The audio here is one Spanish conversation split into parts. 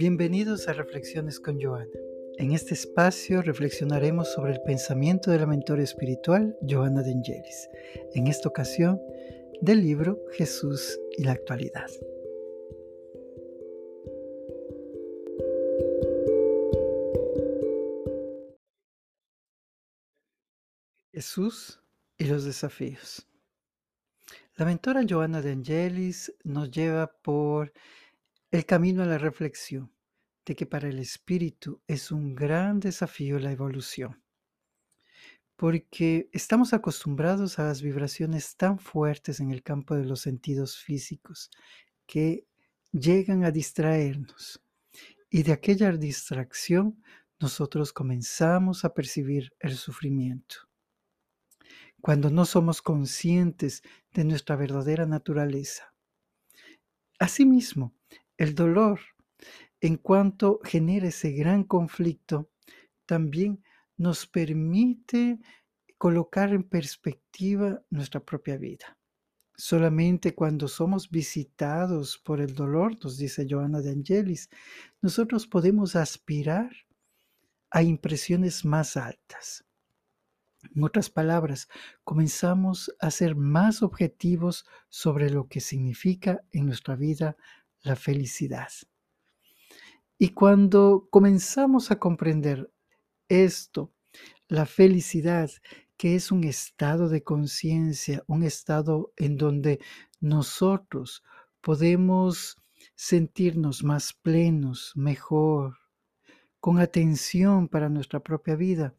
Bienvenidos a Reflexiones con Joana. En este espacio reflexionaremos sobre el pensamiento de la mentora espiritual Joana de Angelis, en esta ocasión del libro Jesús y la actualidad. Jesús y los desafíos. La mentora Joana de Angelis nos lleva por el camino a la reflexión de que para el espíritu es un gran desafío la evolución, porque estamos acostumbrados a las vibraciones tan fuertes en el campo de los sentidos físicos que llegan a distraernos. Y de aquella distracción nosotros comenzamos a percibir el sufrimiento. Cuando no somos conscientes de nuestra verdadera naturaleza. Asimismo, el dolor, en cuanto genera ese gran conflicto, también nos permite colocar en perspectiva nuestra propia vida. Solamente cuando somos visitados por el dolor, nos dice Joana de Angelis, nosotros podemos aspirar a impresiones más altas. En otras palabras, comenzamos a ser más objetivos sobre lo que significa en nuestra vida la felicidad. Y cuando comenzamos a comprender esto, la felicidad, que es un estado de conciencia, un estado en donde nosotros podemos sentirnos más plenos, mejor, con atención para nuestra propia vida,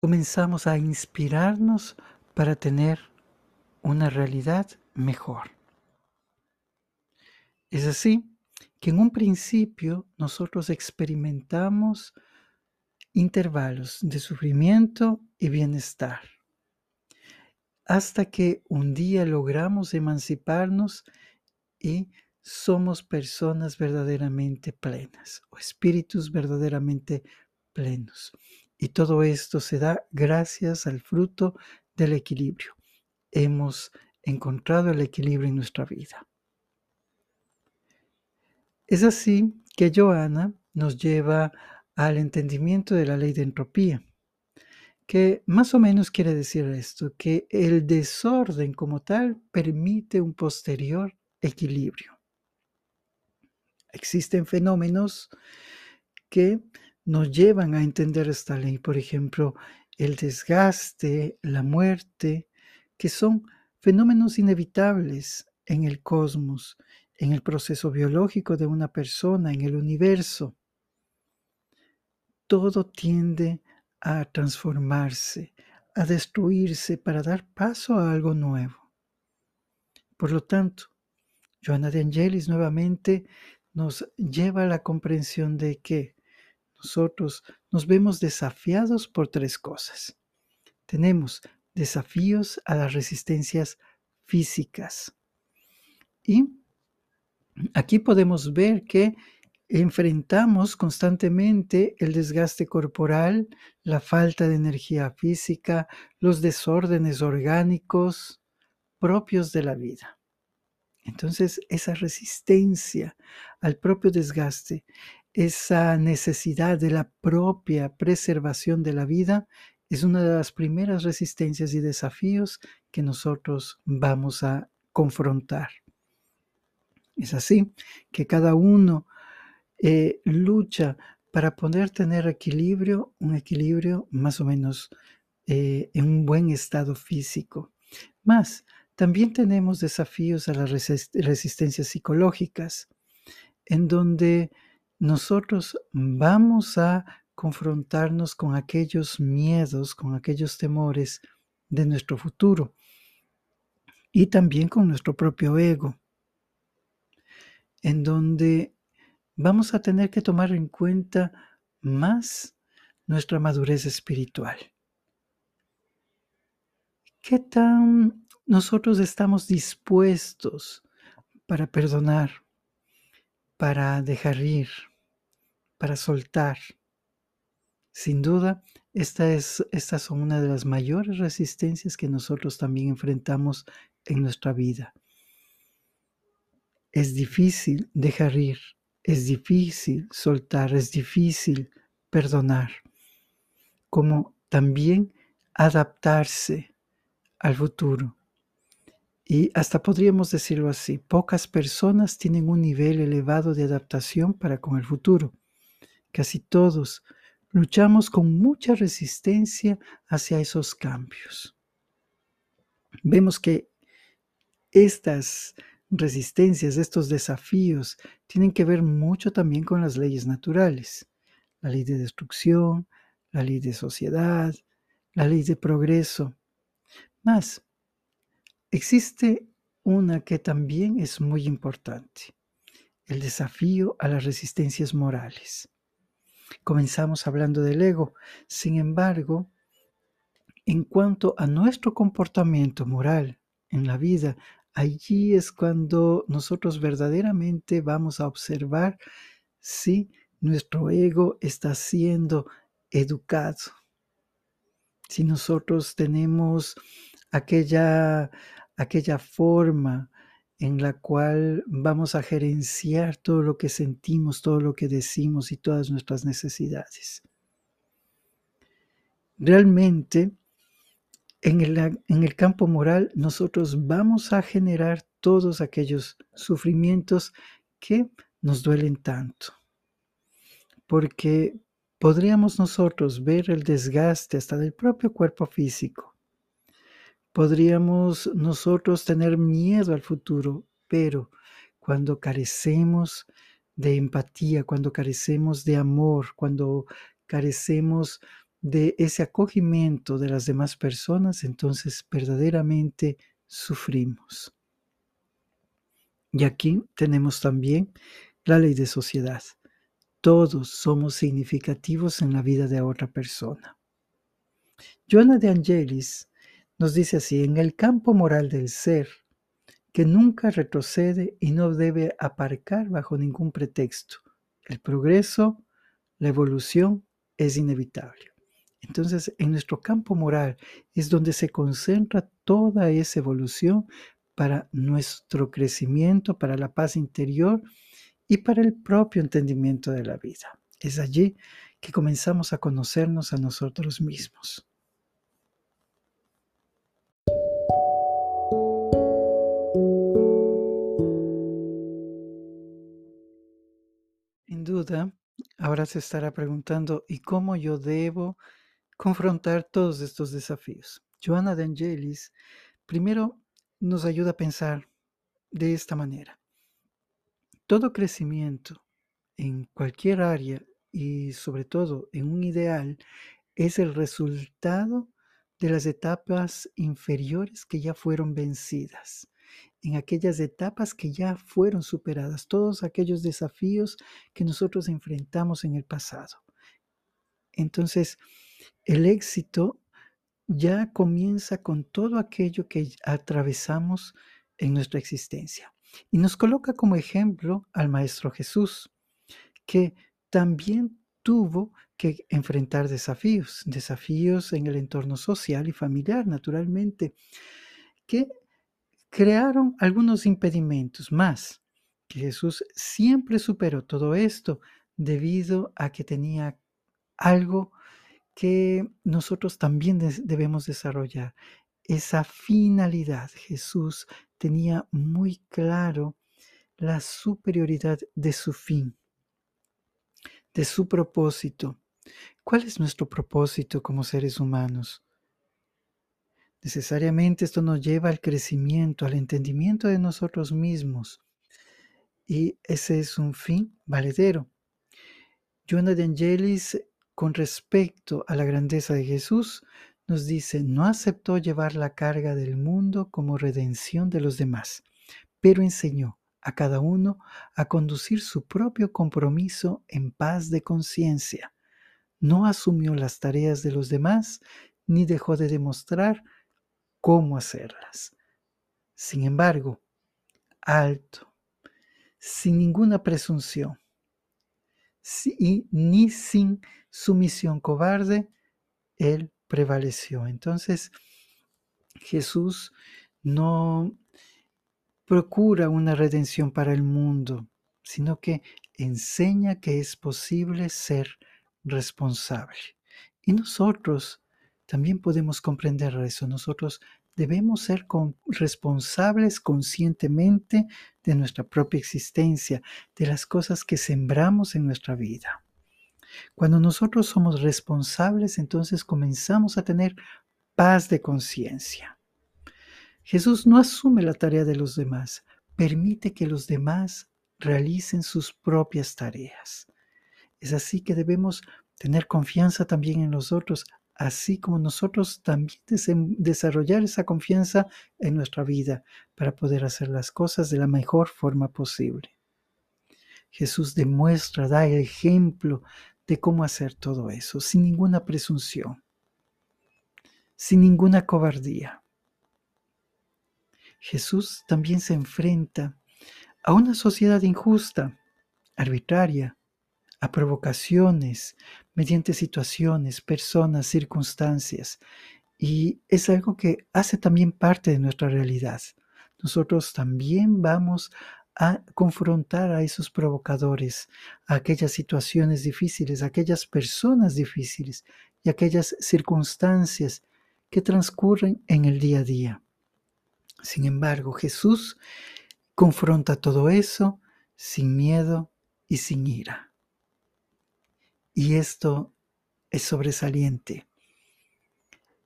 comenzamos a inspirarnos para tener una realidad mejor. Es así que en un principio nosotros experimentamos intervalos de sufrimiento y bienestar, hasta que un día logramos emanciparnos y somos personas verdaderamente plenas o espíritus verdaderamente plenos. Y todo esto se da gracias al fruto del equilibrio. Hemos encontrado el equilibrio en nuestra vida. Es así que Joana nos lleva al entendimiento de la ley de entropía, que más o menos quiere decir esto, que el desorden como tal permite un posterior equilibrio. Existen fenómenos que nos llevan a entender esta ley, por ejemplo, el desgaste, la muerte, que son fenómenos inevitables en el cosmos en el proceso biológico de una persona, en el universo, todo tiende a transformarse, a destruirse para dar paso a algo nuevo. Por lo tanto, Joana de Angelis nuevamente nos lleva a la comprensión de que nosotros nos vemos desafiados por tres cosas. Tenemos desafíos a las resistencias físicas y Aquí podemos ver que enfrentamos constantemente el desgaste corporal, la falta de energía física, los desórdenes orgánicos propios de la vida. Entonces, esa resistencia al propio desgaste, esa necesidad de la propia preservación de la vida, es una de las primeras resistencias y desafíos que nosotros vamos a confrontar. Es así que cada uno eh, lucha para poder tener equilibrio, un equilibrio más o menos eh, en un buen estado físico. Más, también tenemos desafíos a las resistencias psicológicas, en donde nosotros vamos a confrontarnos con aquellos miedos, con aquellos temores de nuestro futuro y también con nuestro propio ego en donde vamos a tener que tomar en cuenta más nuestra madurez espiritual. ¿Qué tan nosotros estamos dispuestos para perdonar, para dejar ir, para soltar? Sin duda, esta es, estas son una de las mayores resistencias que nosotros también enfrentamos en nuestra vida es difícil dejar ir es difícil soltar, es difícil perdonar, como también adaptarse al futuro. Y hasta podríamos decirlo así, pocas personas tienen un nivel elevado de adaptación para con el futuro. Casi todos luchamos con mucha resistencia hacia esos cambios. Vemos que estas resistencias, estos desafíos, tienen que ver mucho también con las leyes naturales. La ley de destrucción, la ley de sociedad, la ley de progreso. Más, existe una que también es muy importante, el desafío a las resistencias morales. Comenzamos hablando del ego, sin embargo, en cuanto a nuestro comportamiento moral en la vida, allí es cuando nosotros verdaderamente vamos a observar si nuestro ego está siendo educado, si nosotros tenemos aquella, aquella forma en la cual vamos a gerenciar todo lo que sentimos, todo lo que decimos y todas nuestras necesidades. Realmente, en el, campo moral, nosotros vamos a generar todos aquellos sufrimientos que nos duelen tanto. Porque podríamos nosotros ver el desgaste hasta del propio cuerpo físico. Podríamos nosotros tener miedo al futuro, pero cuando carecemos de empatía, cuando carecemos de amor, cuando carecemos de ese acogimiento de las demás personas, entonces verdaderamente sufrimos. Y aquí tenemos también la ley de sociedad. Todos somos significativos en la vida de otra persona. Joana de Angelis nos dice así, en el campo moral del ser, que nunca retrocede y no debe aparcar bajo ningún pretexto. El progreso, la evolución es inevitable. Entonces, en nuestro campo moral es donde se concentra toda esa evolución para nuestro crecimiento, para la paz interior y para el propio entendimiento de la vida. Es allí que comenzamos a conocernos a nosotros mismos. Sin duda, ahora se estará preguntando, ¿y cómo yo debo confrontar todos estos desafíos. Joana de Angelis primero nos ayuda a pensar de esta manera. Todo crecimiento en cualquier área y sobre todo en un ideal es el resultado de las etapas inferiores que ya fueron vencidas, en aquellas etapas que ya fueron superadas, todos aquellos desafíos que nosotros enfrentamos en el pasado. Entonces, el éxito ya comienza con todo aquello que atravesamos en nuestra existencia. Y nos coloca como ejemplo al Maestro Jesús, que también tuvo que enfrentar desafíos, desafíos en el entorno social y familiar, naturalmente, que crearon algunos impedimentos más, que Jesús siempre superó todo esto debido a que tenía algo que nosotros también debemos desarrollar. Esa finalidad. Jesús tenía muy claro la superioridad de su fin, de su propósito. ¿Cuál es nuestro propósito como seres humanos? Necesariamente esto nos lleva al crecimiento, al entendimiento de nosotros mismos. Y ese es un fin valedero. Joana de Angelis con respecto a la grandeza de Jesús, nos dice, no aceptó llevar la carga del mundo como redención de los demás, pero enseñó a cada uno a conducir su propio compromiso en paz de conciencia. No asumió las tareas de los demás ni dejó de demostrar cómo hacerlas. Sin embargo, alto, sin ninguna presunción, y ni sin sumisión cobarde, Él prevaleció. Entonces, Jesús no procura una redención para el mundo, sino que enseña que es posible ser responsable. Y nosotros también podemos comprender eso. Nosotros debemos ser responsables conscientemente de nuestra propia existencia, de las cosas que sembramos en nuestra vida. Cuando nosotros somos responsables, entonces comenzamos a tener paz de conciencia. Jesús no asume la tarea de los demás, permite que los demás realicen sus propias tareas. Es así que debemos tener confianza también en los otros, así como nosotros también desarrollar esa confianza en nuestra vida para poder hacer las cosas de la mejor forma posible. Jesús demuestra, da el ejemplo de cómo hacer todo eso, sin ninguna presunción, sin ninguna cobardía. Jesús también se enfrenta a una sociedad injusta, arbitraria, a provocaciones, mediante situaciones, personas, circunstancias. Y es algo que hace también parte de nuestra realidad. Nosotros también vamos a confrontar a esos provocadores, a aquellas situaciones difíciles, a aquellas personas difíciles y aquellas circunstancias que transcurren en el día a día. Sin embargo, Jesús confronta todo eso sin miedo y sin ira. Y esto es sobresaliente.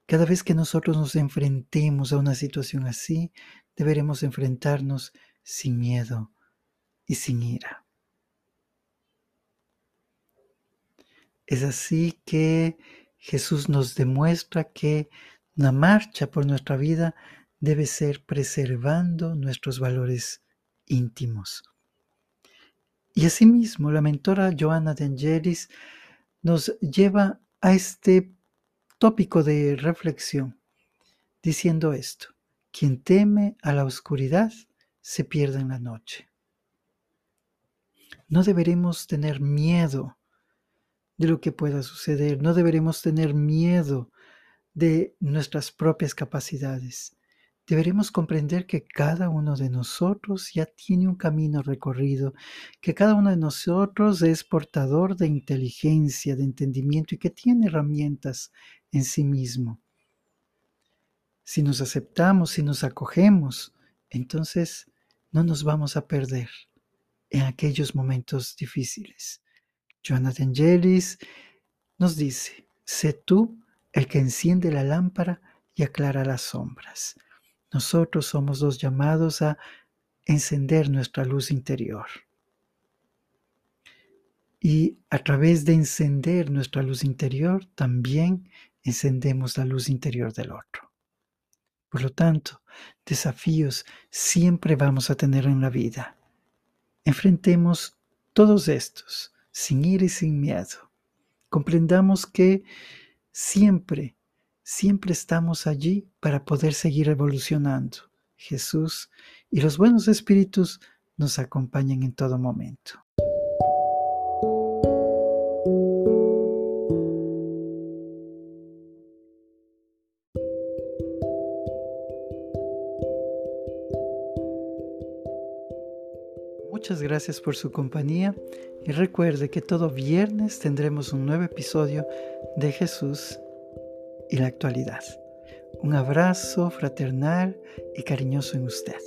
Cada vez que nosotros nos enfrentemos a una situación así, deberemos enfrentarnos sin miedo y sin ira. Es así que Jesús nos demuestra que una marcha por nuestra vida debe ser preservando nuestros valores íntimos. Y asimismo, la mentora Joana de Angelis nos lleva a este tópico de reflexión, diciendo esto, quien teme a la oscuridad se pierde en la noche. No deberemos tener miedo de lo que pueda suceder, no deberemos tener miedo de nuestras propias capacidades deberemos comprender que cada uno de nosotros ya tiene un camino recorrido, que cada uno de nosotros es portador de inteligencia, de entendimiento y que tiene herramientas en sí mismo. Si nos aceptamos, si nos acogemos, entonces no nos vamos a perder en aquellos momentos difíciles. Jonathan Jellis nos dice, sé tú el que enciende la lámpara y aclara las sombras. Nosotros somos los llamados a encender nuestra luz interior. Y a través de encender nuestra luz interior, también encendemos la luz interior del otro. Por lo tanto, desafíos siempre vamos a tener en la vida. Enfrentemos todos estos sin ir y sin miedo. Comprendamos que siempre siempre estamos allí para poder seguir evolucionando. Jesús y los buenos espíritus nos acompañan en todo momento. Muchas gracias por su compañía y recuerde que todo viernes tendremos un nuevo episodio de Jesús y la actualidad. Un abrazo fraternal y cariñoso en usted.